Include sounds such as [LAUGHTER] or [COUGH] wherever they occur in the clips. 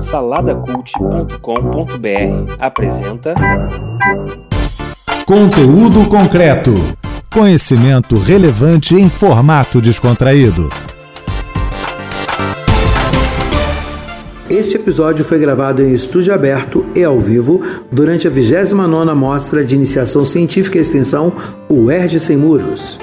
Saladacult.com.br apresenta Conteúdo concreto. Conhecimento relevante em formato descontraído. Este episódio foi gravado em estúdio aberto e ao vivo durante a 29ª Mostra de Iniciação Científica e Extensão UERJ Sem Muros.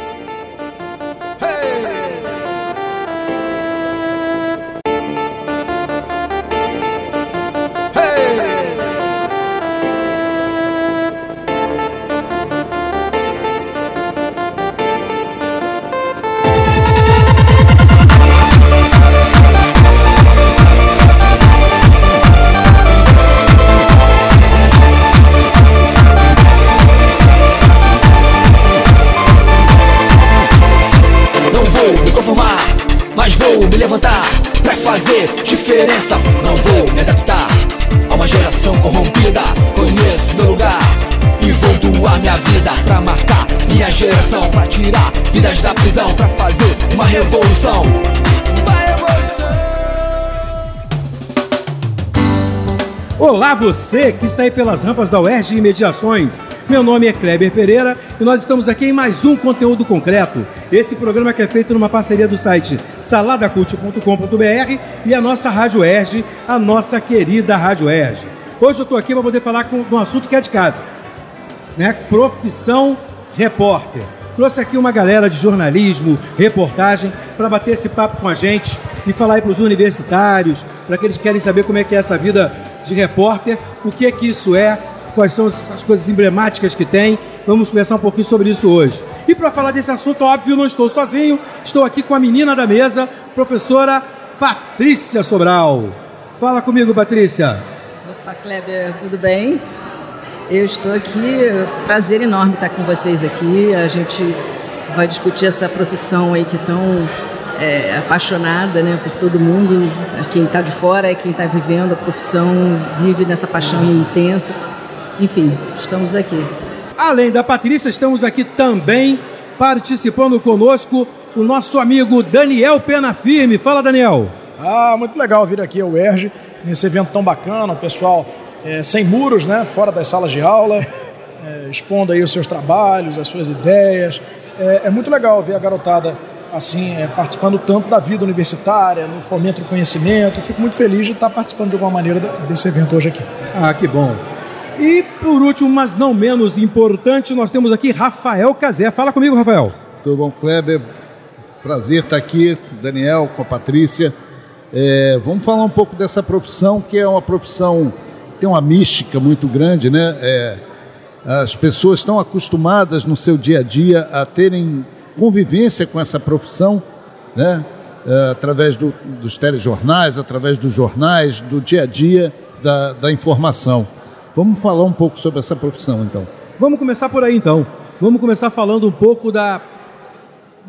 Olá você que está aí pelas rampas da UERJ e Mediações. Meu nome é Kleber Pereira e nós estamos aqui em mais um conteúdo concreto. Esse programa que é feito numa parceria do site saladacult.com.br e a nossa Rádio UERJ, a nossa querida Rádio UERJ. Hoje eu estou aqui para poder falar com, um assunto que é de casa, né? Profissão repórter. Trouxe aqui uma galera de jornalismo, reportagem, para bater esse papo com a gente e falar aí para os universitários, para aqueles que querem saber como é que é essa vida de repórter, o que é que isso é, quais são as coisas emblemáticas que tem. Vamos conversar um pouquinho sobre isso hoje. E para falar desse assunto, óbvio, não estou sozinho, estou aqui com a menina da mesa, professora Patrícia Sobral. Fala comigo, Patrícia. Opa, Kleber, tudo bem? Eu estou aqui, prazer enorme estar com vocês aqui. A gente vai discutir essa profissão aí que tão é, apaixonada né, por todo mundo. Quem está de fora é quem está vivendo a profissão, vive nessa paixão intensa. Enfim, estamos aqui. Além da Patrícia, estamos aqui também participando conosco o nosso amigo Daniel Pena Firme. Fala, Daniel. Ah, muito legal vir aqui ao UERJ, nesse evento tão bacana, o pessoal é, sem muros, né, fora das salas de aula, [LAUGHS] é, expondo aí os seus trabalhos, as suas ideias. É, é muito legal ver a garotada assim é, participando tanto da vida universitária, no fomento do conhecimento. Fico muito feliz de estar participando de alguma maneira desse evento hoje aqui. Ah, que bom. E por último, mas não menos importante, nós temos aqui Rafael Cazé. Fala comigo, Rafael. Tudo bom, Kleber? Prazer estar aqui, Daniel, com a Patrícia. É, vamos falar um pouco dessa profissão, que é uma profissão tem uma mística muito grande, né? É, as pessoas estão acostumadas no seu dia a dia a terem convivência com essa profissão, né? É, através do, dos telejornais, através dos jornais, do dia a dia da, da informação. Vamos falar um pouco sobre essa profissão, então. Vamos começar por aí, então. Vamos começar falando um pouco da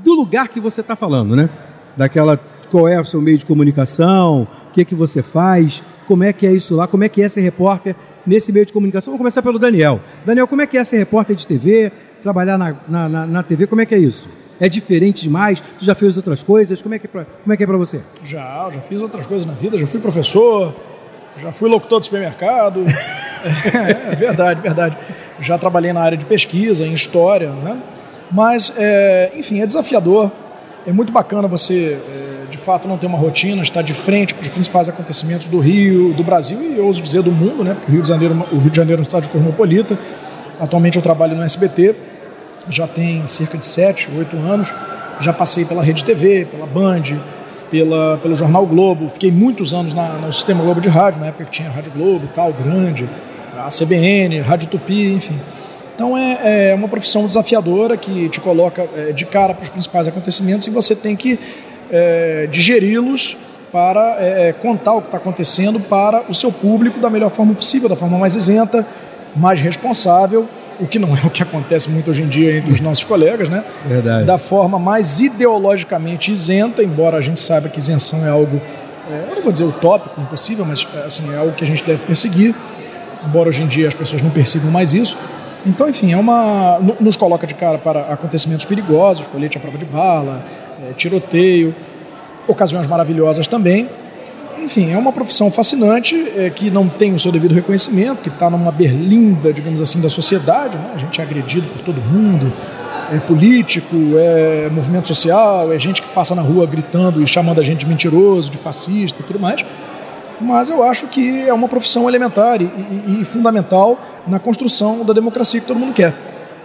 do lugar que você está falando, né? Daquela qual é o seu meio de comunicação, o que é que você faz, como é que é isso lá, como é que é ser repórter nesse meio de comunicação. Vamos começar pelo Daniel. Daniel, como é que é ser repórter de TV, trabalhar na, na, na, na TV, como é que é isso? É diferente demais? Tu já fez outras coisas? Como é que é pra, como é, que é pra você? Já, já fiz outras coisas na vida, já fui professor, já fui locutor de supermercado. [LAUGHS] é, é verdade, verdade. Já trabalhei na área de pesquisa, em história, né? Mas, é, enfim, é desafiador. É muito bacana você, é, de fato, não ter uma rotina, estar de frente para os principais acontecimentos do Rio, do Brasil e, ouso dizer, do mundo, né? Porque o Rio de Janeiro, o Rio de Janeiro é um estado cosmopolita. Atualmente eu trabalho no SBT, já tem cerca de 7, 8 anos. Já passei pela Rede TV, pela Band, pela, pelo Jornal Globo. Fiquei muitos anos na, no Sistema Globo de Rádio, na época que tinha Rádio Globo e tal, grande, a CBN, Rádio Tupi, enfim. Então é, é uma profissão desafiadora que te coloca é, de cara para os principais acontecimentos e você tem que é, digeri-los para é, contar o que está acontecendo para o seu público da melhor forma possível, da forma mais isenta, mais responsável, o que não é o que acontece muito hoje em dia entre os nossos colegas, né? Verdade. Da forma mais ideologicamente isenta, embora a gente saiba que isenção é algo, é, eu não vou dizer utópico, impossível, mas assim, é algo que a gente deve perseguir, embora hoje em dia as pessoas não persigam mais isso. Então, enfim, é uma, nos coloca de cara para acontecimentos perigosos, colete à prova de bala, é, tiroteio, ocasiões maravilhosas também. Enfim, é uma profissão fascinante é, que não tem o seu devido reconhecimento, que está numa berlinda, digamos assim, da sociedade. Né? A gente é agredido por todo mundo, é político, é movimento social, é gente que passa na rua gritando e chamando a gente de mentiroso, de fascista e tudo mais. Mas eu acho que é uma profissão elementar e, e, e fundamental na construção da democracia que todo mundo quer.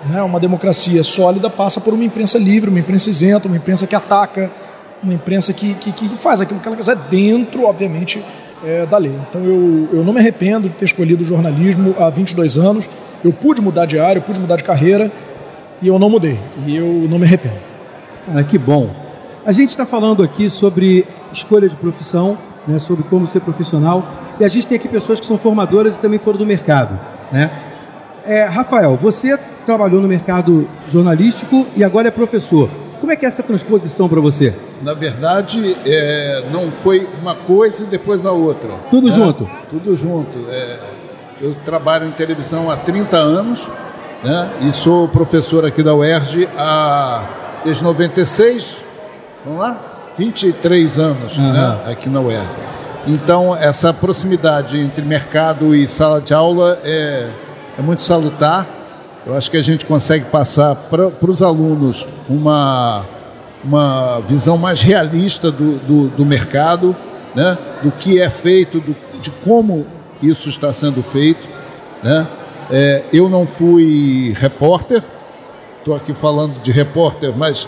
Né? Uma democracia sólida passa por uma imprensa livre, uma imprensa isenta, uma imprensa que ataca, uma imprensa que, que, que faz aquilo que ela quiser dentro, obviamente, é, da lei. Então eu, eu não me arrependo de ter escolhido o jornalismo há 22 anos. Eu pude mudar de área, eu pude mudar de carreira e eu não mudei. E eu não me arrependo. Cara, que bom. A gente está falando aqui sobre escolha de profissão, né, sobre como ser profissional. E a gente tem aqui pessoas que são formadoras e também foram do mercado. Né? É, Rafael, você trabalhou no mercado jornalístico e agora é professor. Como é que é essa transposição para você? Na verdade, é, não foi uma coisa e depois a outra. Tudo né? junto? Tudo junto. É, eu trabalho em televisão há 30 anos né, e sou professor aqui da UERJ há, desde 96, vamos lá? 23 anos uhum. né, aqui na UERJ. Então, essa proximidade entre mercado e sala de aula é, é muito salutar eu acho que a gente consegue passar para os alunos uma, uma visão mais realista do, do, do mercado, né? do que é feito, do, de como isso está sendo feito. Né? É, eu não fui repórter, estou aqui falando de repórter, mas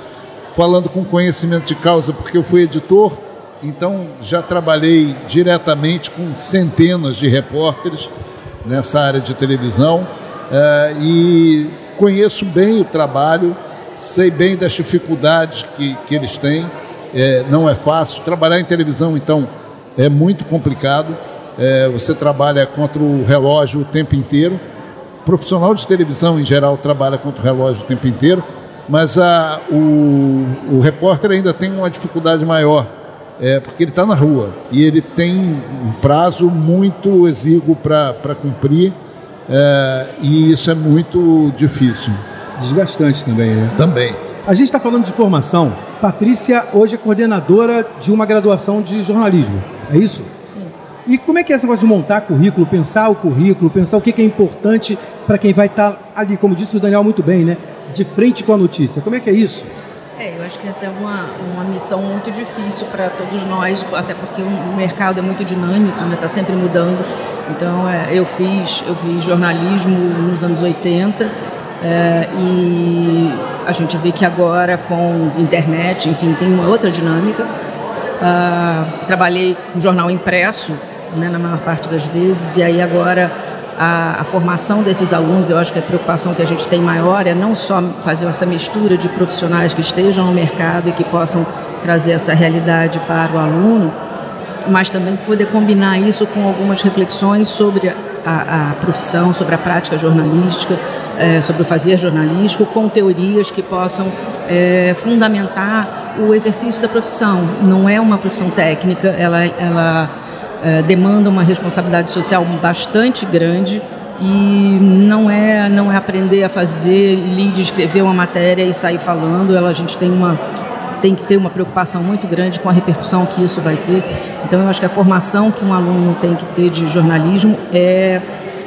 falando com conhecimento de causa, porque eu fui editor, então já trabalhei diretamente com centenas de repórteres nessa área de televisão. É, e conheço bem o trabalho, sei bem das dificuldades que, que eles têm. É, não é fácil. Trabalhar em televisão, então, é muito complicado. É, você trabalha contra o relógio o tempo inteiro. O profissional de televisão, em geral, trabalha contra o relógio o tempo inteiro, mas a, o, o repórter ainda tem uma dificuldade maior, é, porque ele está na rua e ele tem um prazo muito exíguo para cumprir é, e isso é muito difícil. Desgastante também, né? Também. A gente está falando de formação. Patrícia hoje é coordenadora de uma graduação de jornalismo, é isso? Sim. E como é que é esse negócio de montar currículo, pensar o currículo, pensar o que é importante para quem vai estar tá ali, como disse o Daniel muito bem, né? De frente com a notícia. Como é que é isso? É, eu acho que essa é uma, uma missão muito difícil para todos nós, até porque o mercado é muito dinâmico, está né? Tá sempre mudando. Então, é, eu fiz eu fiz jornalismo nos anos 80 é, e a gente vê que agora com internet, enfim, tem uma outra dinâmica. Ah, trabalhei com jornal impresso, né, na maior parte das vezes, e aí agora a, a, formação desses alunos, eu acho que a preocupação que a gente tem maior é não só fazer essa mistura de profissionais que estejam no mercado e que possam trazer essa realidade para o aluno, mas também poder combinar isso com algumas reflexões sobre a, a profissão, sobre a prática jornalística, é, sobre o fazer jornalístico, com teorias que possam é, fundamentar o exercício da profissão. Não é uma profissão técnica, ela, ela é, demanda uma responsabilidade social bastante grande e não é não é aprender a fazer, ler, escrever uma matéria e sair falando. Ela a gente tem uma tem que ter uma preocupação muito grande com a repercussão que isso vai ter. Então eu acho que a formação que um aluno tem que ter de jornalismo é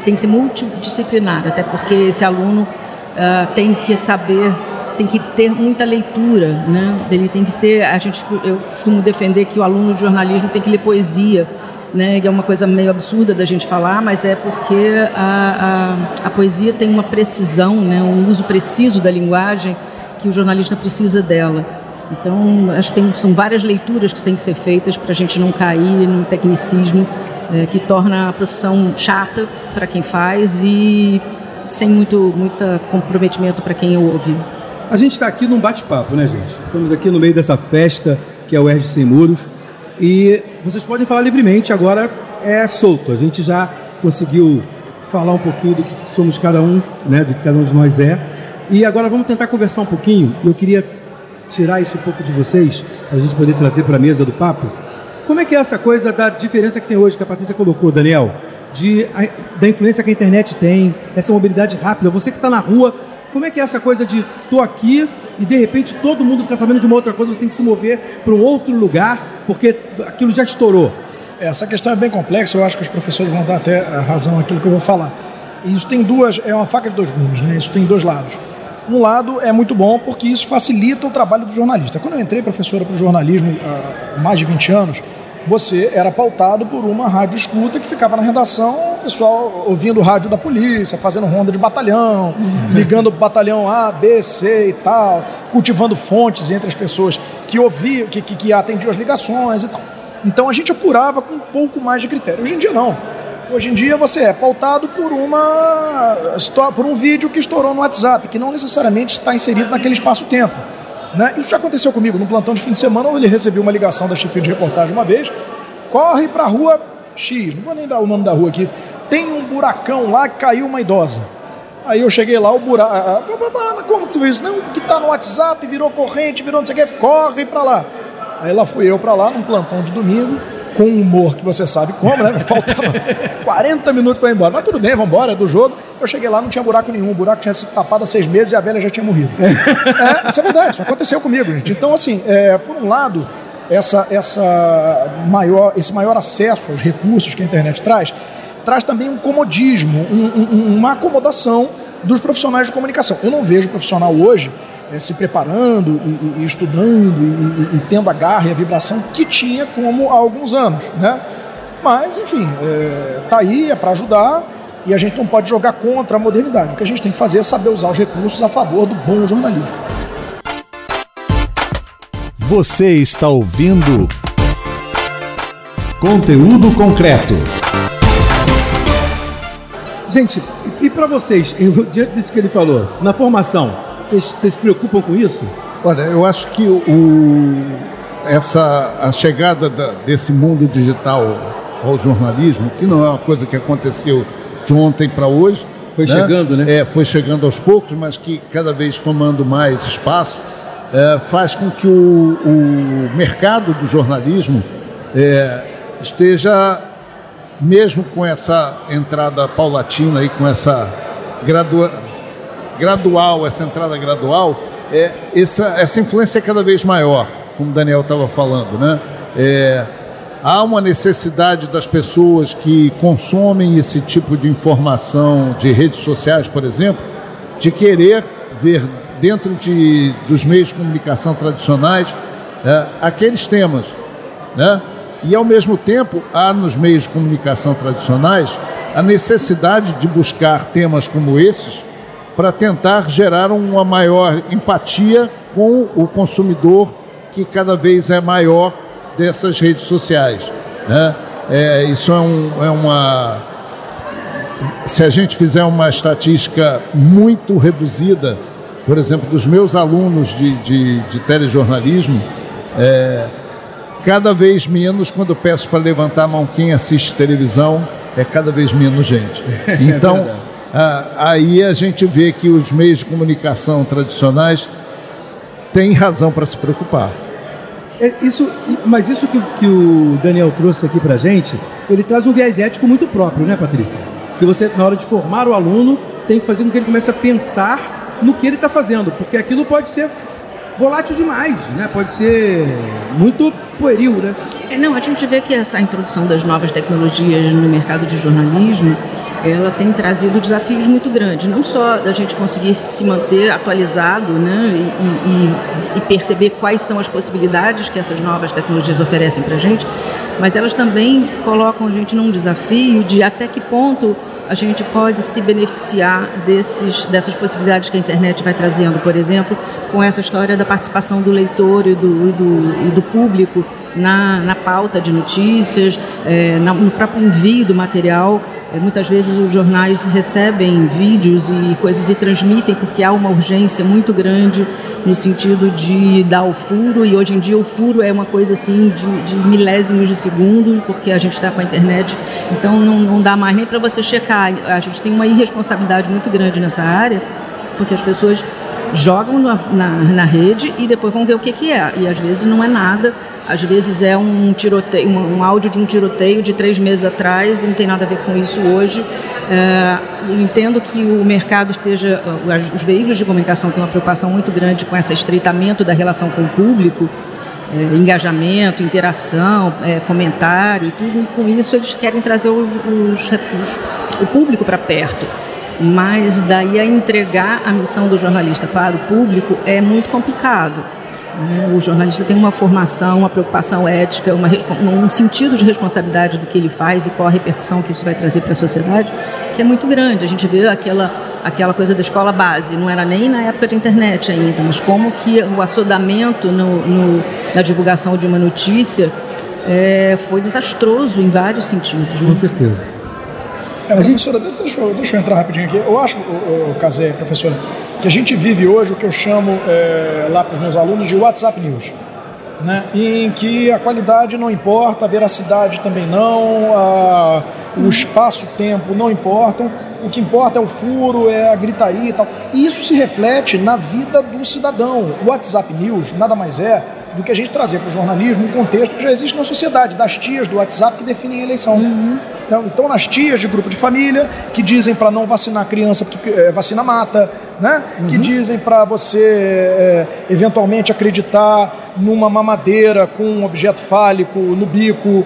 tem que ser multidisciplinar, até porque esse aluno uh, tem que saber tem que ter muita leitura, né? Ele tem que ter, a gente, eu costumo defender que o aluno de jornalismo tem que ler poesia, né, é uma coisa meio absurda da gente falar, mas é porque a, a, a, poesia tem uma precisão, né, um uso preciso da linguagem que o jornalista precisa dela. Então, acho que tem, são várias leituras que têm que ser feitas para a gente não cair num tecnicismo é, que torna a profissão chata para quem faz e sem muito muita comprometimento para quem ouve. A gente está aqui num bate-papo, né, gente? Estamos aqui no meio dessa festa que é o Erge Sem Muros e vocês podem falar livremente, agora é solto. A gente já conseguiu falar um pouquinho do que somos cada um, né, do que cada um de nós é. E agora vamos tentar conversar um pouquinho. Eu queria tirar isso um pouco de vocês, para a gente poder trazer para a mesa do papo. Como é que é essa coisa da diferença que tem hoje, que a Patrícia colocou, Daniel? De, a, da influência que a internet tem, essa mobilidade rápida. Você que está na rua, como é que é essa coisa de tô aqui e de repente todo mundo fica sabendo de uma outra coisa, você tem que se mover para um outro lugar porque aquilo já estourou. Essa questão é bem complexa, eu acho que os professores vão dar até a razão aquilo que eu vou falar. Isso tem duas, é uma faca de dois gumes, né? Isso tem dois lados. Um lado é muito bom porque isso facilita o trabalho do jornalista. Quando eu entrei professora para o jornalismo há mais de 20 anos, você era pautado por uma rádio escuta que ficava na redação, o pessoal ouvindo o rádio da polícia, fazendo ronda de batalhão, ligando o batalhão A, B, C e tal, cultivando fontes entre as pessoas que ouviam, que, que, que atendiam as ligações e tal. Então a gente apurava com um pouco mais de critério. Hoje em dia não. Hoje em dia você é pautado por uma por um vídeo que estourou no WhatsApp, que não necessariamente está inserido naquele espaço-tempo. Né? Isso já aconteceu comigo no plantão de fim de semana, onde ele recebeu uma ligação da chefia de reportagem uma vez. Corre para a rua X, não vou nem dar o nome da rua aqui. Tem um buracão lá que caiu uma idosa. Aí eu cheguei lá, o buraco. Como que você viu isso? Não, que tá no WhatsApp, virou corrente, virou não sei o que, corre para lá. Aí lá fui eu para lá, num plantão de domingo, com um humor que você sabe como, né? Faltava [LAUGHS] 40 minutos para ir embora. Mas tudo bem, vamos embora, é do jogo. Eu cheguei lá, não tinha buraco nenhum. O buraco tinha sido tapado há seis meses e a velha já tinha morrido. [LAUGHS] é, isso é verdade, isso aconteceu comigo, gente. Então, assim, é, por um lado, essa, essa maior, esse maior acesso aos recursos que a internet traz, traz também um comodismo, um, um, uma acomodação dos profissionais de comunicação. Eu não vejo profissional hoje é, se preparando e, e estudando e, e, tendo a garra e a vibração que tinha como há alguns anos, né? Mas, enfim, é, tá aí, é para ajudar e a gente não pode jogar contra a modernidade. O que a gente tem que fazer é saber usar os recursos a favor do bom jornalismo. Você está ouvindo conteúdo concreto. Gente, e para vocês, eu, diante disso que ele falou, na formação, vocês, se preocupam com isso? Olha, eu acho que o, essa, a chegada da, desse mundo digital ao jornalismo, que não é uma coisa que aconteceu de ontem para hoje. Foi né? chegando, né? É, foi chegando aos poucos, mas que cada vez tomando mais espaço, é, faz com que o, o mercado do jornalismo é, esteja, mesmo com essa entrada paulatina e com essa gradua, gradual, essa entrada gradual, é, essa, essa influência é cada vez maior, como o Daniel estava falando, né? É, há uma necessidade das pessoas que consomem esse tipo de informação de redes sociais, por exemplo, de querer ver dentro de, dos meios de comunicação tradicionais é, aqueles temas, né? E ao mesmo tempo há nos meios de comunicação tradicionais a necessidade de buscar temas como esses para tentar gerar uma maior empatia com o consumidor que cada vez é maior dessas redes sociais. Né? É, isso é, um, é uma. Se a gente fizer uma estatística muito reduzida, por exemplo, dos meus alunos de, de, de telejornalismo, é, cada vez menos, quando eu peço para levantar a mão quem assiste televisão, é cada vez menos gente. [LAUGHS] É então. Ah, aí a gente vê que os meios de comunicação tradicionais têm razão para se preocupar. É, isso, mas isso que, que o Daniel trouxe aqui para gente, ele traz um viés ético muito próprio, né, Patrícia? Que você, na hora de formar o aluno, tem que fazer com que ele comece a pensar no que ele está fazendo, porque aquilo pode ser volátil demais, né? Pode ser muito pueril, né? É, não, a gente vê que essa introdução das novas tecnologias no mercado de jornalismo ela tem trazido desafios muito grandes, não só da gente conseguir se manter atualizado né, e, e, e perceber quais são as possibilidades que essas novas tecnologias oferecem para a gente, mas elas também colocam a gente num desafio de até que ponto a gente pode se beneficiar desses, dessas possibilidades que a internet vai trazendo, por exemplo, com essa história da participação do leitor e do, e do, e do público na, na pauta de notícias, é, no próprio envio do material. É, muitas vezes os jornais recebem vídeos e coisas e transmitem porque há uma urgência muito grande no sentido de dar o furo e hoje em dia o furo é uma coisa assim de, de milésimos de segundos porque a gente está com a internet, então não, não dá mais nem para você checar. A gente tem uma irresponsabilidade muito grande nessa área porque as pessoas jogam na, na, na, rede e depois vão ver o que, que é. E às vezes não é nada, às vezes é um tiroteio, um, um áudio de um tiroteio de três meses atrás, não tem nada a ver com isso hoje. É, entendo que o mercado esteja, os veículos de comunicação têm uma preocupação muito grande com esse estreitamento da relação com o público. é, engajamento, interação, é, comentário e tudo, e com isso eles querem trazer os, os, os, o público para perto. Mas daí a entregar a missão do jornalista para o público é muito complicado. Né? O jornalista tem uma formação, uma preocupação ética, uma, um sentido de responsabilidade do que ele faz e qual a repercussão que isso vai trazer para a sociedade, que é muito grande. A gente vê aquela, aquela coisa da escola base, não era nem na época da internet ainda, mas como que o assodamento no, no na divulgação de uma notícia é, foi desastroso em vários sentidos. Né? Com certeza. É, professora, deixa eu, deixa eu entrar rapidinho aqui. Eu acho, o, o Casé, professora, que a gente vive hoje o que eu chamo é, lá para os meus alunos de WhatsApp News. Né, em que a qualidade não importa, a veracidade também não, a, o espaço-tempo não importam, o que importa é o furo, é a gritaria e tal. E isso se reflete na vida do cidadão. O WhatsApp News nada mais é do que a gente trazer para o jornalismo um contexto que já existe na sociedade, das tias do WhatsApp que definem a eleição. Uhum. Então, então, nas tias de grupo de família que dizem para não vacinar a criança porque é, vacina mata, né? Uhum. Que dizem para você é, eventualmente acreditar numa mamadeira com um objeto fálico no bico,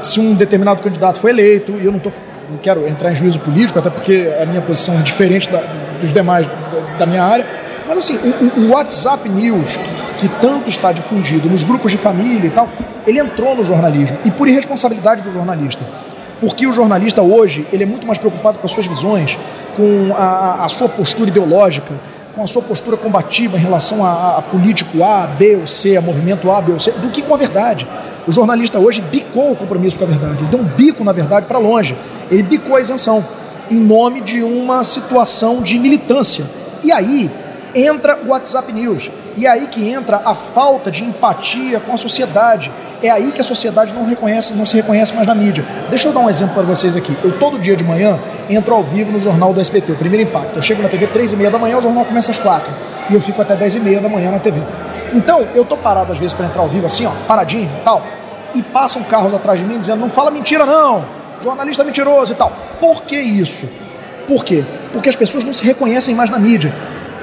se um determinado candidato foi eleito. E eu não tô, não quero entrar em juízo político, até porque a minha posição é diferente da, dos demais da, da minha área. Mas assim, o, o WhatsApp News, que, que, tanto está difundido nos grupos de família e tal, ele entrou no jornalismo e por irresponsabilidade do jornalista porque o jornalista hoje ele é muito mais preocupado com as suas visões, com a, a sua postura ideológica, com a sua postura combativa em relação a, a, político A, B ou C, a movimento A, B ou C, do que com a verdade. O jornalista hoje bicou o compromisso com a verdade, ele deu um bico na verdade para longe, ele bicou a isenção em nome de uma situação de militância. E aí entra o WhatsApp News. E aí que entra a falta de empatia com a sociedade. É aí que a sociedade não reconhece, não se reconhece mais na mídia. Deixa eu dar um exemplo para vocês aqui. Eu todo dia de manhã entro ao vivo no jornal do SBT, o primeiro impacto. Eu chego na TV três e meia da manhã, o jornal começa às quatro e eu fico até dez e meia da manhã na TV. Então eu tô parado às vezes para entrar ao vivo assim, ó, paradinho, tal, e passam carros atrás de mim dizendo não fala mentira não, jornalista mentiroso e tal. Por que isso? Por quê? Porque as pessoas não se reconhecem mais na mídia.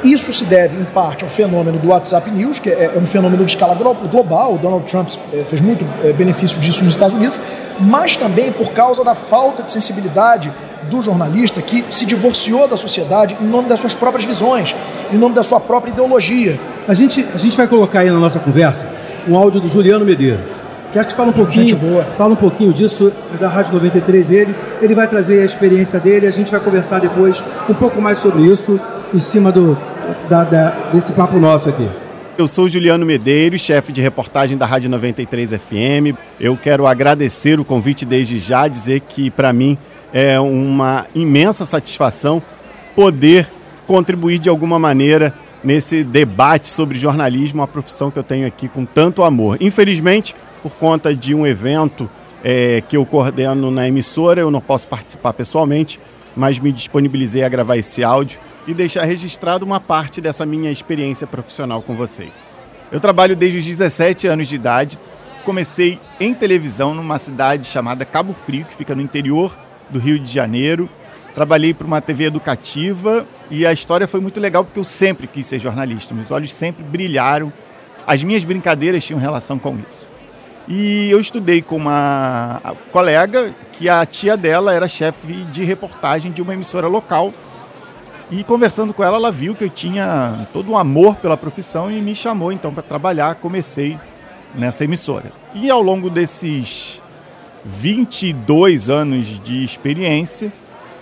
Isso se deve, em parte, ao fenômeno do WhatsApp News, que é, é um fenômeno de escala global. O Donald Trump é, fez muito é, benefício disso nos Estados Unidos, mas também por causa da falta de sensibilidade do jornalista que se divorciou da sociedade em nome das suas próprias visões, em nome da sua própria ideologia. A gente, a gente vai colocar aí na nossa conversa um áudio do Juliano Medeiros. Que acho que fala um pouquinho, fala um pouquinho disso da Rádio 93 ele, ele vai trazer a experiência dele, a gente vai conversar depois um pouco mais sobre isso em cima do, da, da, desse papo nosso aqui. Eu sou Juliano Medeiros, chefe de reportagem da Rádio 93 FM. Eu quero agradecer o convite desde já, dizer que para mim é uma imensa satisfação poder contribuir de alguma maneira nesse debate sobre jornalismo, uma profissão que eu tenho aqui com tanto amor. Infelizmente, por conta de um evento é, que eu coordeno na emissora, eu não posso participar pessoalmente, mas me disponibilizei a gravar esse áudio e deixar registrado uma parte dessa minha experiência profissional com vocês. Eu trabalho desde os 17 anos de idade. Comecei em televisão numa cidade chamada Cabo Frio, que fica no interior do Rio de Janeiro. Trabalhei para uma TV educativa e a história foi muito legal porque eu sempre quis ser jornalista. Meus olhos sempre brilharam. As minhas brincadeiras tinham relação com isso. E eu estudei com uma colega que a tia dela era chefe de reportagem de uma emissora local e conversando com ela, ela viu que eu tinha todo um amor pela profissão e me chamou então para trabalhar. Comecei nessa emissora. E ao longo desses 22 anos de experiência,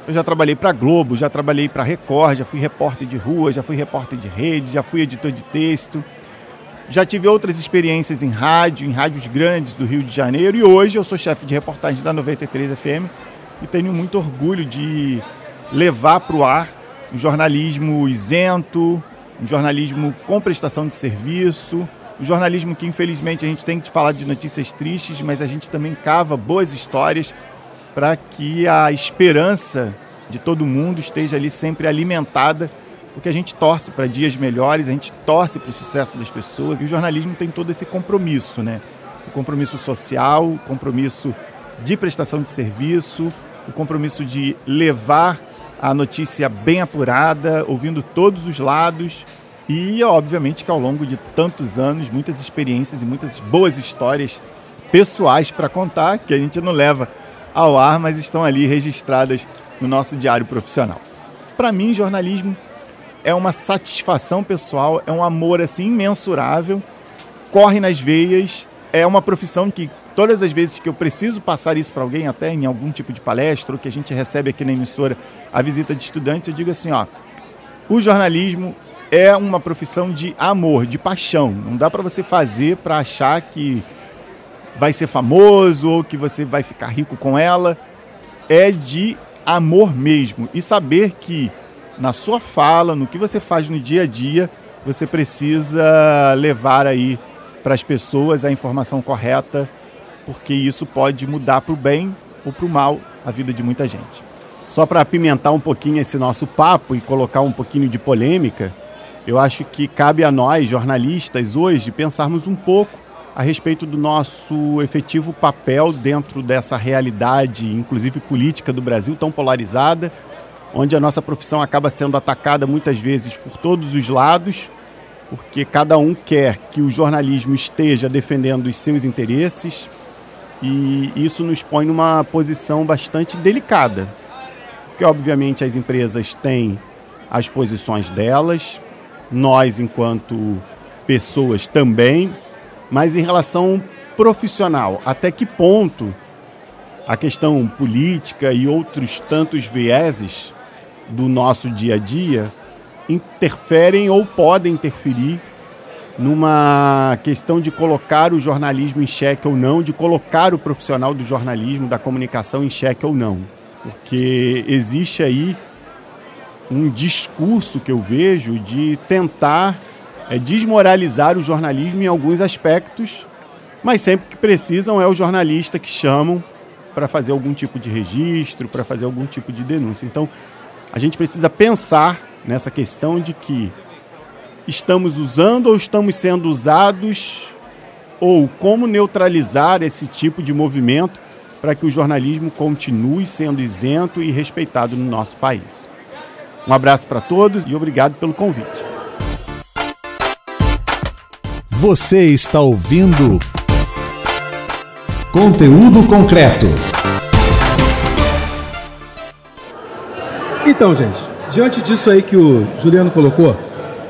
eu já trabalhei para Globo, já trabalhei para Record, já fui repórter de rua, já fui repórter de rede, já fui editor de texto. Já tive outras experiências em rádio, em rádios grandes do Rio de Janeiro e hoje eu sou chefe de reportagem da 93 FM e tenho muito orgulho de levar para o ar um jornalismo isento, um jornalismo com prestação de serviço, um jornalismo que infelizmente a gente tem que falar de notícias tristes, mas a gente também cava boas histórias para que a esperança de todo mundo esteja ali sempre alimentada, porque a gente torce para dias melhores, a gente torce para o sucesso das pessoas e o jornalismo tem todo esse compromisso, né? O compromisso social, o compromisso de prestação de serviço, o compromisso de levar a notícia bem apurada, ouvindo todos os lados E, obviamente, que ao longo de tantos anos, muitas experiências e muitas boas histórias pessoais para contar, que a gente não leva ao ar, mas estão ali registradas no nosso diário profissional. Para mim, jornalismo é uma satisfação pessoal, é um amor assim imensurável, corre nas veias, é uma profissão que todas as vezes que eu preciso passar isso para alguém, até em algum tipo de palestra, ou que a gente recebe aqui na emissora a visita de estudantes, eu digo assim, ó, o jornalismo é uma profissão de amor, de paixão. Não dá para você fazer para achar que vai ser famoso ou que você vai ficar rico com ela. É de amor mesmo e saber que na sua fala, no que você faz no dia a dia, você precisa levar aí para as pessoas a informação correta, porque isso pode mudar para o bem ou para o mal a vida de muita gente. Só para apimentar um pouquinho esse nosso papo e colocar um pouquinho de polêmica, eu acho que cabe a nós, jornalistas, hoje, pensarmos um pouco a respeito do nosso efetivo papel dentro dessa realidade, inclusive política do Brasil, tão polarizada, onde a nossa profissão acaba sendo atacada muitas vezes por todos os lados, porque cada um quer que o jornalismo esteja defendendo os seus interesses, e isso nos põe numa posição bastante delicada, porque obviamente as empresas têm as posições delas, nós enquanto pessoas também, mas em relação profissional, até que ponto a questão política e outros tantos vieses do nosso dia a dia interferem ou podem interferir numa questão de colocar o jornalismo em xeque ou não, de colocar o profissional do jornalismo, da comunicação em xeque ou não. Porque existe aí um discurso que eu vejo de tentar é, desmoralizar o jornalismo em alguns aspectos, mas sempre que precisam é o jornalista que chamam para fazer algum tipo de registro, para fazer algum tipo de denúncia. Então, a gente precisa pensar nessa questão de que estamos usando ou estamos sendo usados ou como neutralizar esse tipo de movimento para que o jornalismo continue sendo isento e respeitado no nosso país. Um abraço para todos e obrigado pelo convite. Você está ouvindo Conteúdo Concreto. Então, gente, diante disso aí que o Juliano colocou,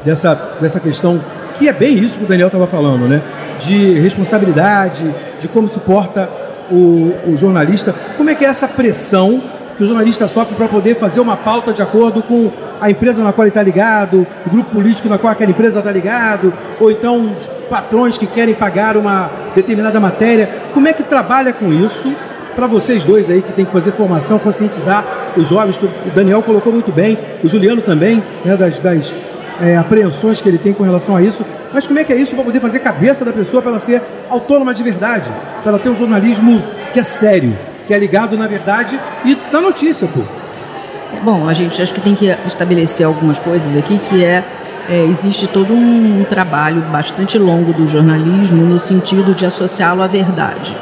dessa, dessa questão, que é bem isso que o Daniel estava falando, né? De responsabilidade, de como suporta o, o jornalista, como é que é essa pressão que o jornalista sofre para poder fazer uma pauta de acordo com a empresa na qual ele está ligado, o grupo político na qual aquela empresa está ligado, ou então os patrões que querem pagar uma determinada matéria. Como é que trabalha com isso para vocês dois aí que tem que fazer formação, conscientizar os jovens, que o Daniel colocou muito bem, o Juliano também, né, das, das é, apreensões que ele tem com relação a isso. Mas como é que é isso para poder fazer cabeça da pessoa para ela ser autônoma de verdade, para ela ter um jornalismo que é sério? que é ligado, na verdade, e na notícia, pô. Bom, a gente acho que tem que estabelecer algumas coisas aqui, que é, é existe todo um trabalho bastante longo do jornalismo no sentido de associá-lo à verdade.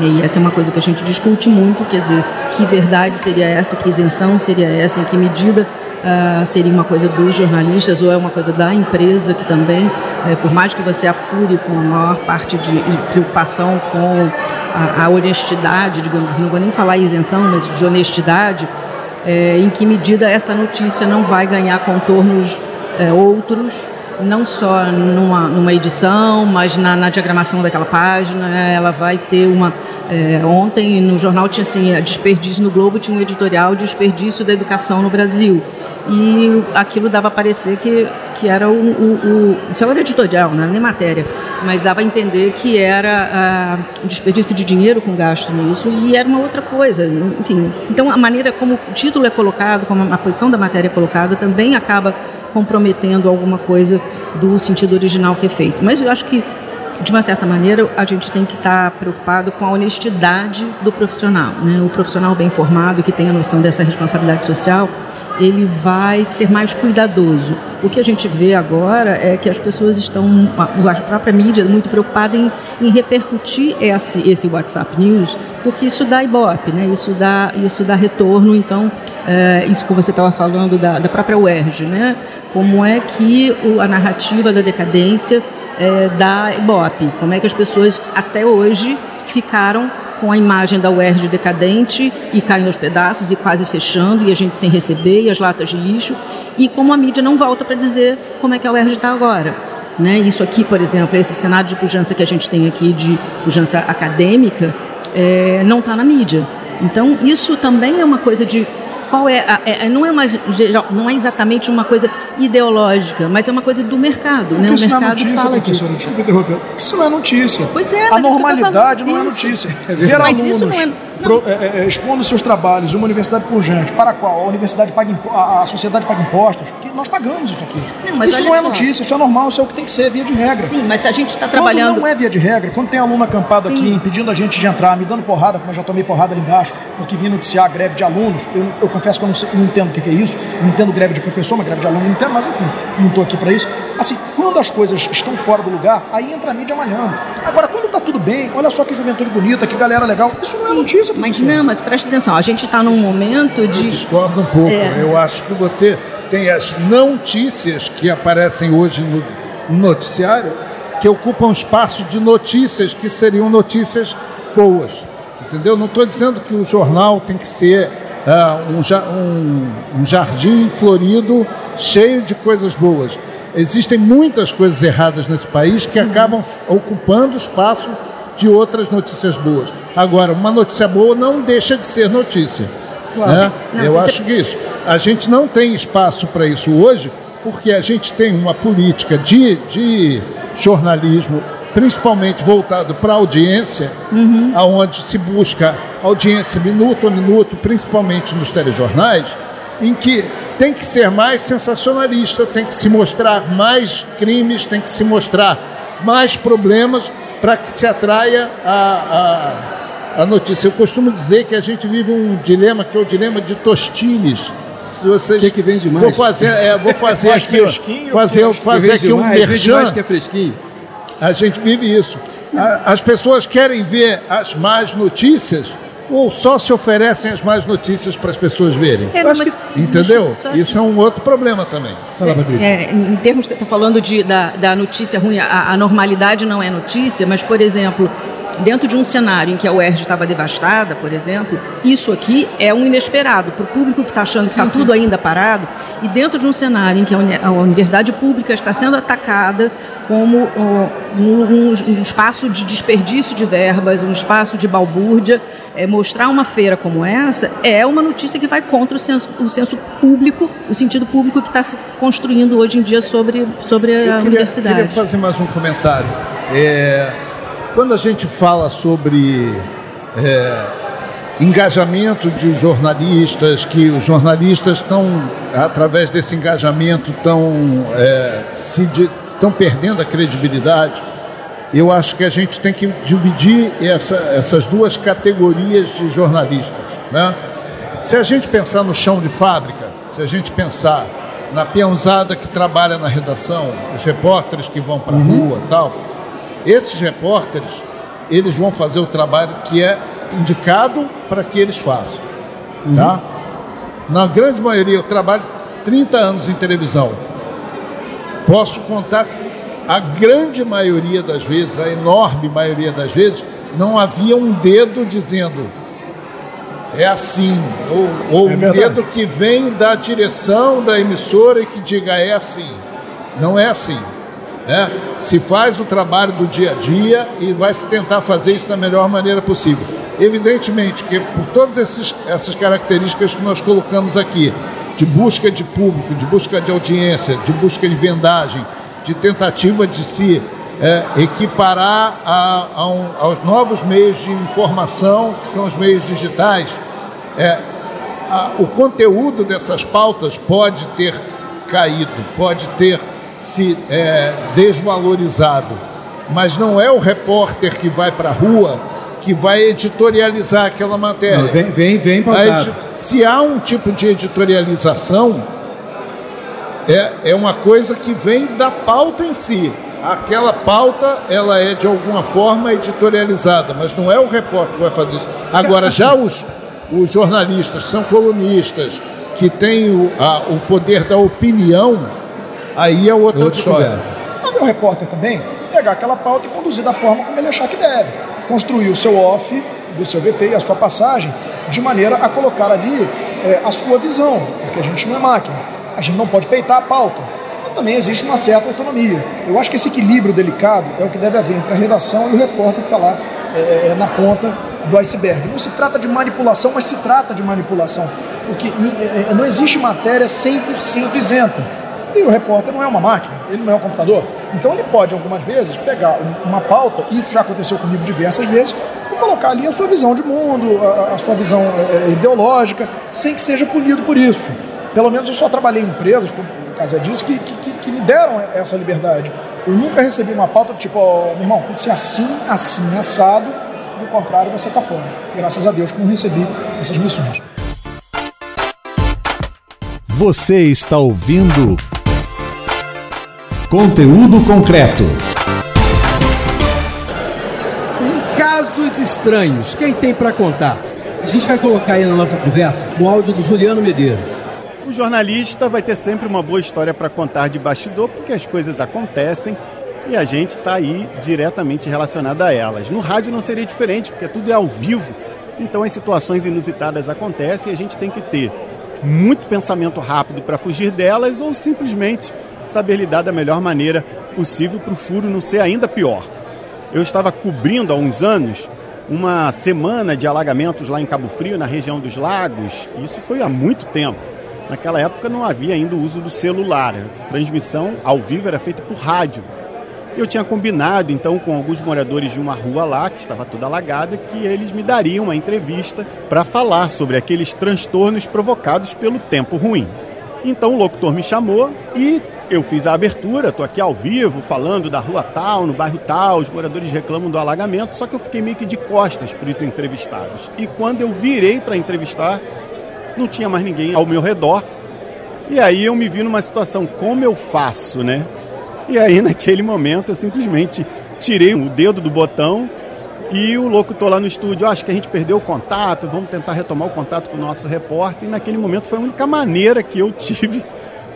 E essa é uma coisa que a gente discute muito, quer dizer, que verdade seria essa, que isenção seria essa, em que medida uh, seria uma coisa dos jornalistas ou é uma coisa da empresa que também, uh, por mais que você apure com a maior parte de, preocupação com a, a, honestidade, digamos assim, não vou nem falar isenção, mas de honestidade, é, em que medida essa notícia não vai ganhar contornos é, outros, não só numa, numa edição, mas na, na, diagramação daquela página, ela vai ter uma. É, ontem no jornal tinha assim, desperdício no Globo, tinha um editorial de desperdício da educação no Brasil e aquilo dava a parecer que, que era o, o, o Isso era editorial, não era nem matéria, mas dava a entender que era um desperdício de dinheiro com gasto nisso e era uma outra coisa. Enfim, então a maneira como o título é colocado, como a posição da matéria é colocada, também acaba comprometendo alguma coisa do sentido original que é feito. Mas eu acho que de uma certa maneira, a gente tem que estar preocupado com a honestidade do profissional. Né? O profissional bem formado, que tem a noção dessa responsabilidade social, ele vai ser mais cuidadoso. O que a gente vê agora é que as pessoas estão, a própria mídia, muito preocupada em, em repercutir esse, esse WhatsApp News, porque isso dá ibope, né? isso, dá, isso dá retorno. Então, é, isso que você estava falando da, da própria UERJ, né? como é que o, a narrativa da decadência é, dá ibope, como é que as pessoas até hoje ficaram com a imagem da UERJ decadente e caindo aos pedaços e quase fechando, e a gente sem receber, e as latas de lixo, e como a mídia não volta para dizer como é que a UERJ está agora. Né? Isso aqui, por exemplo, esse cenário de pujança que a gente tem aqui, de pujança acadêmica, é, não está na mídia. Então, isso também é uma coisa de qual é, é, não é uma não é exatamente uma coisa ideológica, mas é uma coisa do mercado, né? O isso mercado não é notícia, professora, disso. desculpa interromper. Isso não é notícia. Pois é, a mas normalidade não é isso. notícia. Ver Mas alunos isso não é- pro- é, é, expondo seus trabalhos, uma universidade pujante, para a qual a universidade paga a, a sociedade paga impostos, porque nós pagamos isso aqui. Não, mas isso não é só. notícia, isso é normal, isso é o que tem que ser, via de regra. Sim, mas se a gente está Quando trabalhando não é via de regra, quando tem aluno acampado Sim. aqui impedindo a gente de entrar, me dando porrada, como eu já tomei porrada ali embaixo, porque vim noticiar a greve de alunos, eu, eu confesso que eu não, sei- não entendo o que que é isso, não entendo greve de professor, mas greve de aluno mas enfim, não estou aqui para isso. Assim, quando as coisas estão fora do lugar, aí entra a mídia malhando. Agora, quando está tudo bem, olha só que juventude bonita, que galera legal, isso não é notícia, Mas professor. não, mas preste atenção, a gente está num momento Eu de. discordo um pouco. É. Eu acho que você tem as notícias que aparecem hoje no no noticiário que ocupam espaço de notícias que seriam notícias boas. Entendeu? Não estou dizendo que o jornal tem que ser um, ja- um- um jardim florido cheio de coisas boas. Existem muitas coisas erradas nesse país que acabam ocupando espaço de outras notícias boas. Agora, uma notícia boa não deixa de ser notícia. Claro. né? Não, Eu se você- acho que isso. A gente não tem espaço para isso hoje, porque a gente tem uma política de, de jornalismo, principalmente voltado para a audiência, Uhum. aonde se busca audiência minuto a minuto, principalmente nos telejornais, em que tem que ser mais sensacionalista, tem que se mostrar mais crimes, tem que se mostrar mais problemas para que se atraia a, a, a notícia. Eu costumo dizer que a gente vive um dilema que é o dilema de Tostines. Se vocês O que que vende mais? Vou fazer, é, vou [LAUGHS] fazer aqui, fazer, fazer Vende aqui um mais, vende merchan. mais que é fresquinho. A gente vive isso. A- As pessoas querem ver as más notícias ou só se oferecem as más notícias para as pessoas verem? É, mas- Entendeu? Isso é um outro problema também. Fala, Patrícia. É, em em termos, você está falando de, da, da notícia ruim, a, a normalidade não é notícia, mas, por exemplo, dentro de um cenário em que a UERJ estava devastada, por exemplo, isso aqui é um inesperado para o público que está achando que está tudo ainda parado, e dentro de um cenário em que a, uni- a universidade pública está sendo atacada como um, um- espaço de desperdício de verbas, um espaço de balbúrdia, é, mostrar uma feira como essa é uma notícia que vai contra o senso, o senso público, o sentido público que está se construindo hoje em dia sobre, sobre a Eu queria, universidade. queria fazer mais um comentário. É, quando a gente fala sobre é, engajamento de jornalistas, que os jornalistas estão, através desse engajamento, estão é, se estão perdendo a credibilidade, eu acho que a gente tem que dividir essa- essas duas categorias de jornalistas. Né? Se a gente pensar no chão de fábrica, se a gente pensar na peãozada que trabalha na redação, os repórteres que vão para a rua tal, esses repórteres, eles vão fazer o trabalho que é indicado para que eles façam. Tá? Na grande maioria, eu trabalho 30 anos em televisão. Posso contar que a grande maioria das vezes, a enorme maioria das vezes, não havia um dedo dizendo é assim, ou, ou É um dedo que vem da direção da emissora e que diga é assim. Não é assim. Né? Se faz o trabalho do dia a dia e vai se tentar fazer isso da melhor maneira possível. Evidentemente que por todas esses, essas características que nós colocamos aqui, de busca de público, de busca de audiência, de busca de vendagem, de tentativa de se é, equiparar a- a um- aos novos meios de informação, que são os meios digitais, é, a- o conteúdo dessas pautas pode ter caído, pode ter se é, desvalorizado. mas não é o repórter que vai para a rua que vai editorializar aquela matéria. Não, vem, vem, vem pautado. Se há um tipo de editorialização, é, é uma coisa que vem da pauta em si. Aquela pauta, ela é de alguma forma editorializada, mas não é o repórter que vai fazer isso. Agora, já os, os jornalistas são colunistas, que têm o, a, o poder da opinião, aí é outra, outra história. Conversa. Cabe ao repórter também pegar aquela pauta e conduzir da forma como ele achar que deve. Construir o seu off do seu VT e a sua passagem de maneira a colocar ali é, a sua visão, porque a gente não é máquina. A gente não pode peitar a pauta. Mas também existe uma certa autonomia. Eu acho que esse equilíbrio delicado é o que deve haver entre a redação e o repórter que está lá é, é, na ponta do iceberg. Não se trata de manipulação, mas se trata de manipulação. Porque é, não existe matéria 100% isenta. E o repórter não é uma máquina, ele não é um computador. Então ele pode, algumas vezes, pegar uma pauta, isso já aconteceu comigo diversas vezes, e colocar ali a sua visão de mundo, a, a sua visão é, ideológica, sem que seja punido por isso. Pelo menos eu só trabalhei em empresas, como o Casé disse, que, que, que me deram essa liberdade. Eu nunca recebi uma pauta tipo, oh, meu irmão, tem que ser assim, assim, assado, do contrário você está fora. Graças a Deus que não recebi essas missões. Você está ouvindo Conteúdo concreto. Casos estranhos. Quem tem para contar? A gente vai colocar aí na nossa conversa o áudio do Juliano Medeiros. O jornalista vai ter sempre uma boa história para contar de bastidor, porque as coisas acontecem e a gente está aí diretamente relacionado a elas. No rádio não seria diferente, porque tudo é ao vivo, então as situações inusitadas acontecem e a gente tem que ter muito pensamento rápido para fugir delas ou simplesmente saber lidar da melhor maneira possível para o furo não ser ainda pior. Eu estava cobrindo há uns anos uma semana de alagamentos lá em Cabo Frio, na região dos lagos. Isso foi há muito tempo. Naquela época não havia ainda o uso do celular. A transmissão ao vivo era feita por rádio. Eu tinha combinado então com alguns moradores de uma rua lá, que estava toda alagada, que eles me dariam uma entrevista para falar sobre aqueles transtornos provocados pelo tempo ruim. Então o locutor me chamou e eu fiz a abertura, estou aqui ao vivo falando da rua tal, no bairro tal, os moradores reclamam do alagamento, só que eu fiquei meio que de costas para os entrevistados. E quando eu virei para entrevistar, não tinha mais ninguém ao meu redor. E aí eu me vi numa situação, como eu faço, né? E aí [LAUGHS] naquele momento eu simplesmente tirei o dedo do botão e o locutor lá no estúdio, acho que a gente perdeu o contato, vamos tentar retomar o contato com o nosso repórter. E naquele momento foi a única maneira que eu [LAUGHS] tive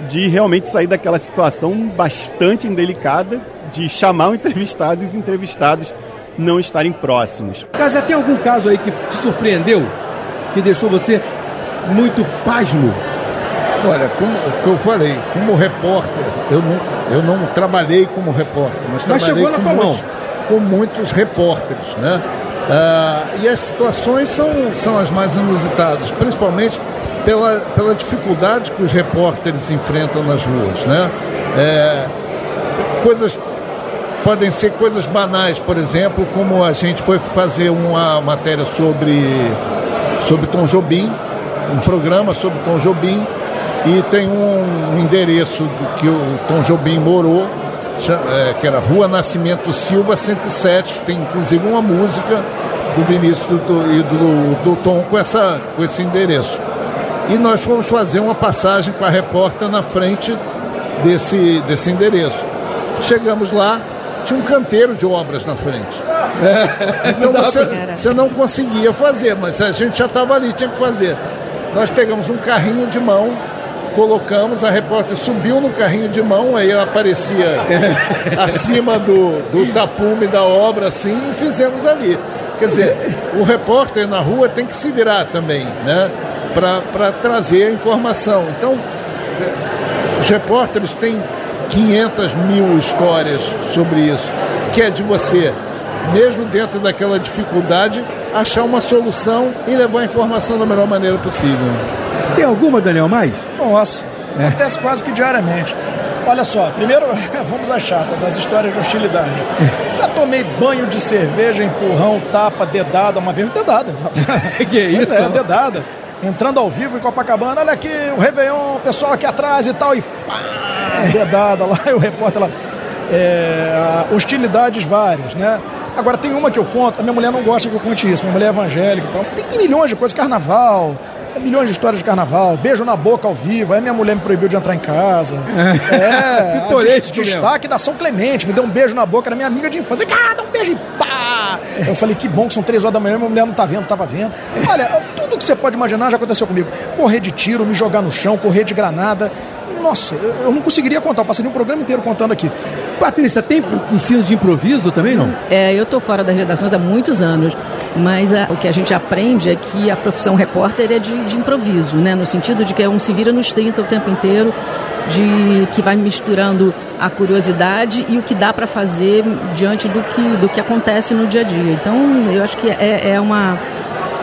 de realmente sair daquela situação bastante indelicada de chamar o entrevistado e os entrevistados não estarem próximos. Casa, tem algum caso aí que te surpreendeu? Que deixou você muito pasmo? Olha, como que eu falei, como repórter, eu não, eu não trabalhei como repórter, mas, mas trabalhei com muitos, com muitos repórteres, né? Ah, e as situações são, são as mais inusitadas, principalmente pela, pela dificuldade que os repórteres enfrentam nas ruas. Né? É, coisas podem ser coisas banais, por exemplo, como a gente foi fazer uma matéria sobre, sobre Tom Jobim, um programa sobre Tom Jobim, e tem um endereço do que o Tom Jobim morou, é, que era Rua Nascimento Silva 107, que tem inclusive uma música do Vinícius e do, do, do Tom com, essa, com esse endereço e nós fomos fazer uma passagem com a repórter na frente desse, desse endereço. Chegamos lá, tinha um canteiro de obras na frente. É. Então você, você não conseguia fazer, mas a gente já estava ali, tinha que fazer. Nós pegamos um carrinho de mão, colocamos, a repórter subiu no carrinho de mão, aí aparecia acima do, do tapume da obra assim, e fizemos ali. Quer dizer, o repórter na rua tem que se virar também, né? Para trazer a informação. Então, os repórteres têm 500 mil histórias sobre isso, que é de você, mesmo dentro daquela dificuldade, achar uma solução e levar a informação da melhor maneira possível. Tem alguma, Daniel, mais? Nossa, é. acontece quase que diariamente. Olha só, primeiro [LAUGHS] vamos às chatas, as histórias de hostilidade. [LAUGHS] Já tomei banho de cerveja, empurrão, tapa, dedada, uma vez dedada. [LAUGHS] que é isso? É, dedada entrando ao vivo em Copacabana, olha aqui, o Réveillon, o pessoal aqui atrás e tal, e pá, dedada lá, [LAUGHS] e o repórter lá. é, hostilidades várias, né? Agora, tem uma que eu conto, a minha mulher não gosta que eu conte isso, minha mulher é evangélica e tal. Tem, tem milhões de coisas, carnaval, é milhões de histórias de carnaval, beijo na boca ao vivo, aí minha mulher me proibiu de entrar em casa. [LAUGHS] É, Pitoresco a des- destaque da São Clemente, me deu um beijo na boca, era minha amiga de infância. Ah, dá um beijo e pá! Eu falei, que bom que são três horas da manhã, minha mulher não tá vendo, tava vendo. Olha, tudo que você pode imaginar já aconteceu comigo. Correr de tiro, me jogar no chão, correr de granada. Nossa, eu não conseguiria contar, eu passaria um programa inteiro contando aqui. Patrícia, tem ensino de improviso também, não? É, eu estou fora das redações há muitos anos, mas a- o que a gente aprende é que a profissão repórter é de, de improviso, né? no sentido de que é um se vira nos 30 o tempo inteiro, de que vai misturando a curiosidade e o que dá para fazer diante do que, do que acontece no dia a dia. Então, eu acho que é, é uma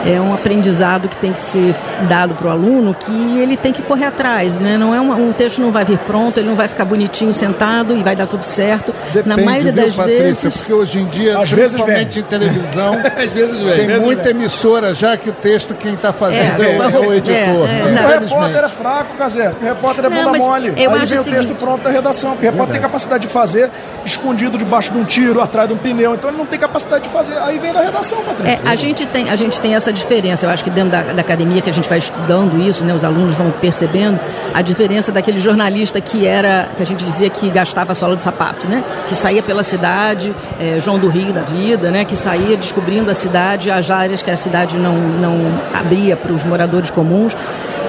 é um aprendizado que tem que ser dado para o aluno que ele tem que correr atrás, né? Não é uma, um texto não vai vir pronto, ele não vai ficar bonitinho sentado e vai dar tudo certo. Depende, Na maioria viu, das Patrícia? vezes Porque hoje em dia, Às vezes principalmente em televisão, [LAUGHS] Às vezes vem. tem vezes muita vem. emissora já que o texto quem está fazendo É, é, é o editor. é, né? O exato. repórter é fraco, Casé. O repórter é Não, bunda mole. eu Aí vem o o texto pronto da redação. Porque o repórter tem capacidade de fazer escondido debaixo de um tiro, atrás de um pneu. Então ele não tem capacidade de fazer. Aí vem da redação, É, Patrícia. a gente tem a gente tem essa diferença. Eu acho que dentro da, da academia que a gente vai estudando isso, né, os alunos vão percebendo a diferença daquele jornalista que era que a gente dizia que gastava sola de sapato, né, que saía pela cidade, é, João do Rio da vida, né, que saía descobrindo a cidade, as áreas que a cidade não não abria para os moradores comuns.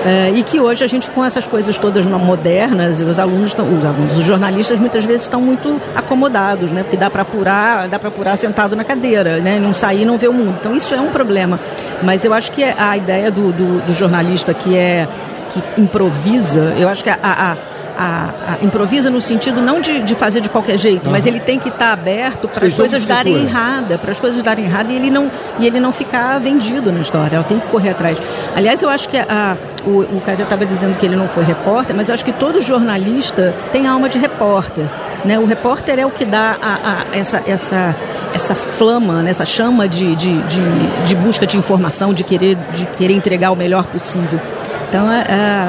É, e que hoje a gente com essas coisas todas modernas, os alunos os alunos, os jornalistas muitas vezes estão muito acomodados, né? Porque dá para apurar, dá para apurar sentado na cadeira, né? Não sair, não ver o mundo. Então isso é um problema. Mas eu acho que é a ideia do, do, do jornalista que é que improvisa, eu acho que a, a- a- a- improvisa no sentido não de, de fazer de qualquer jeito, mas ele tem que estar aberto para as coisas darem errada, para as coisas darem errado e ele não e ele não ficar vendido na história. Ela tem que correr atrás. Aliás, eu acho que a, o, o Casé estava dizendo que ele não foi repórter, mas eu acho que todo jornalista tem alma de repórter. Né? O repórter é o que dá a, a- essa, essa, essa flama, né? essa chama de, de, de, de busca de informação, de querer, de querer entregar o melhor possível. Então, é, é,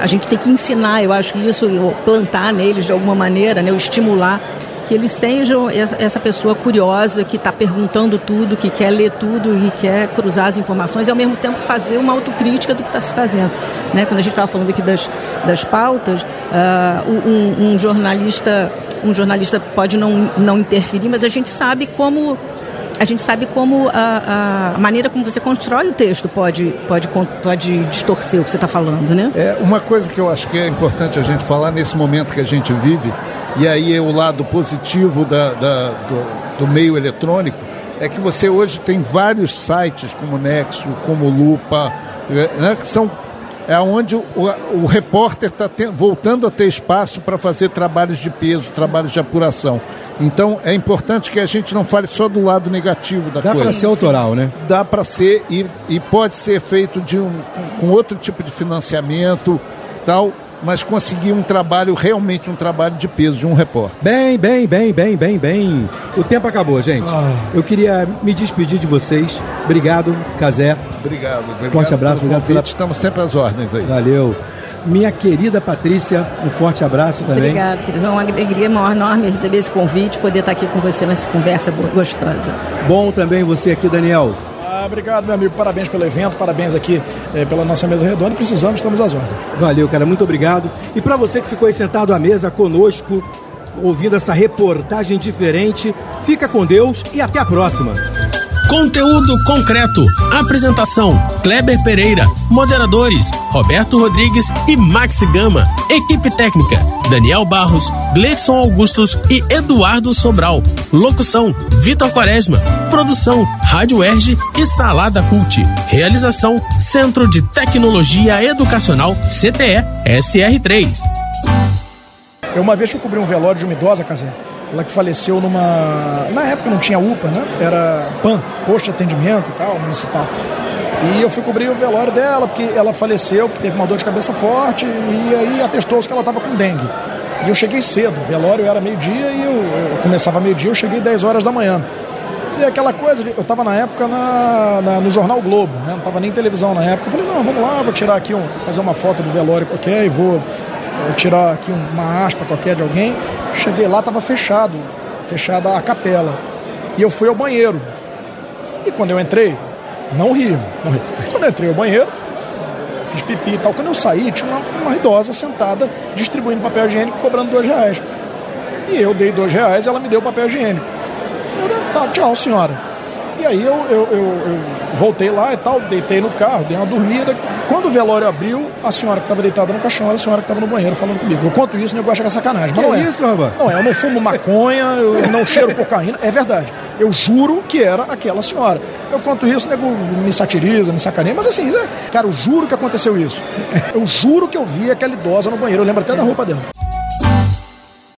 a gente tem que ensinar, eu acho que isso, plantar neles de alguma maneira, né? estimular que eles sejam essa pessoa curiosa que está perguntando tudo, que quer ler tudo e quer cruzar as informações e ao mesmo tempo fazer uma autocrítica do que está se fazendo. Né? Quando a gente estava falando aqui das, das pautas, ah, um, um jornalista um jornalista pode não, não interferir, mas a gente sabe como a gente sabe como a, a maneira como você constrói o texto pode, pode, pode distorcer o que você está falando, né? É, uma coisa que eu acho que é importante a gente falar nesse momento que a gente vive, e aí é o lado positivo da, da- do, do meio eletrônico, é que você hoje tem vários sites como Nexo, como Lupa, né, que são é onde o, o repórter está voltando a ter espaço para fazer trabalhos de peso, trabalhos de apuração. Então é importante que a gente não fale só do lado negativo da Dá coisa para ser autoral, né? dá para ser e, e pode ser feito de um, com outro tipo de financiamento tal mas conseguir um trabalho realmente um trabalho de peso de um repórter Bem, bem, bem, bem, bem, bem. O tempo acabou, gente. Eu queria me despedir de vocês. Obrigado, Casé. obrigado, obrigado Forte abraço, obrigado pela- estamos sempre às ordens aí Valeu. Minha querida Patrícia, um forte abraço também. Obrigada, querido. É uma alegria maior enorme receber esse convite, poder estar aqui com você nessa conversa gostosa. Bom também você aqui, Daniel. Ah, obrigado, meu amigo. Parabéns pelo evento, parabéns aqui eh, pela nossa mesa redonda. Precisamos, estamos às ordens. Valeu, cara, muito obrigado. E para você que ficou aí sentado à mesa conosco, ouvindo essa reportagem diferente, fica com Deus e até a próxima. Conteúdo concreto. Apresentação: Kleber Pereira. Moderadores: Roberto Rodrigues e Max Gama. Equipe técnica: Daniel Barros, Gleidson Augustos e Eduardo Sobral. Locução: Vitor Quaresma. Produção: Rádio Erge e Salada Cult. Realização: Centro de Tecnologia Educacional CTE SR3. Eu uma vez fui cobrir um velório de uma idosa, Casé. Ela que faleceu numa. Na época não tinha UPA, né? Era PAN, posto de atendimento e tal, municipal. E eu fui cobrir o velório dela, porque ela faleceu, porque teve uma dor de cabeça forte, e aí atestou-se que ela estava com dengue. E eu cheguei cedo, o velório era meio-dia e eu, eu começava meio-dia, eu cheguei 10 horas da manhã. E aquela coisa, eu estava na época na, na- no Jornal Globo, né? não estava nem televisão na época. Eu falei, não, vamos lá, vou tirar aqui, um, fazer uma foto do velório e vou tirar aqui uma aspa qualquer de alguém. Cheguei lá, tava fechado, fechada a capela. E eu fui ao banheiro. E quando eu entrei, não ri, não ri. Quando eu entrei ao banheiro, fiz pipi e tal. Quando eu saí, tinha uma, uma idosa sentada distribuindo papel higiênico, cobrando dois reais. E eu dei dois reais e ela me deu papel higiênico. Eu, tá, tchau, senhora. E aí eu, eu, eu, eu, voltei lá e tal, deitei no carro, dei uma dormida. Quando o velório abriu, a senhora que estava deitada no caixão era a senhora que estava no banheiro falando comigo. Eu conto isso, o nego acha que é sacanagem. Mas Que não é. isso, rapaz? Não é, eu não fumo maconha, eu não cheiro cocaína. É verdade. Eu juro que era aquela senhora. Eu conto isso, o nego me satiriza, me sacaneia, mas assim, é- cara, eu juro que aconteceu isso. Eu juro que eu vi aquela idosa no banheiro, eu lembro até da roupa dela.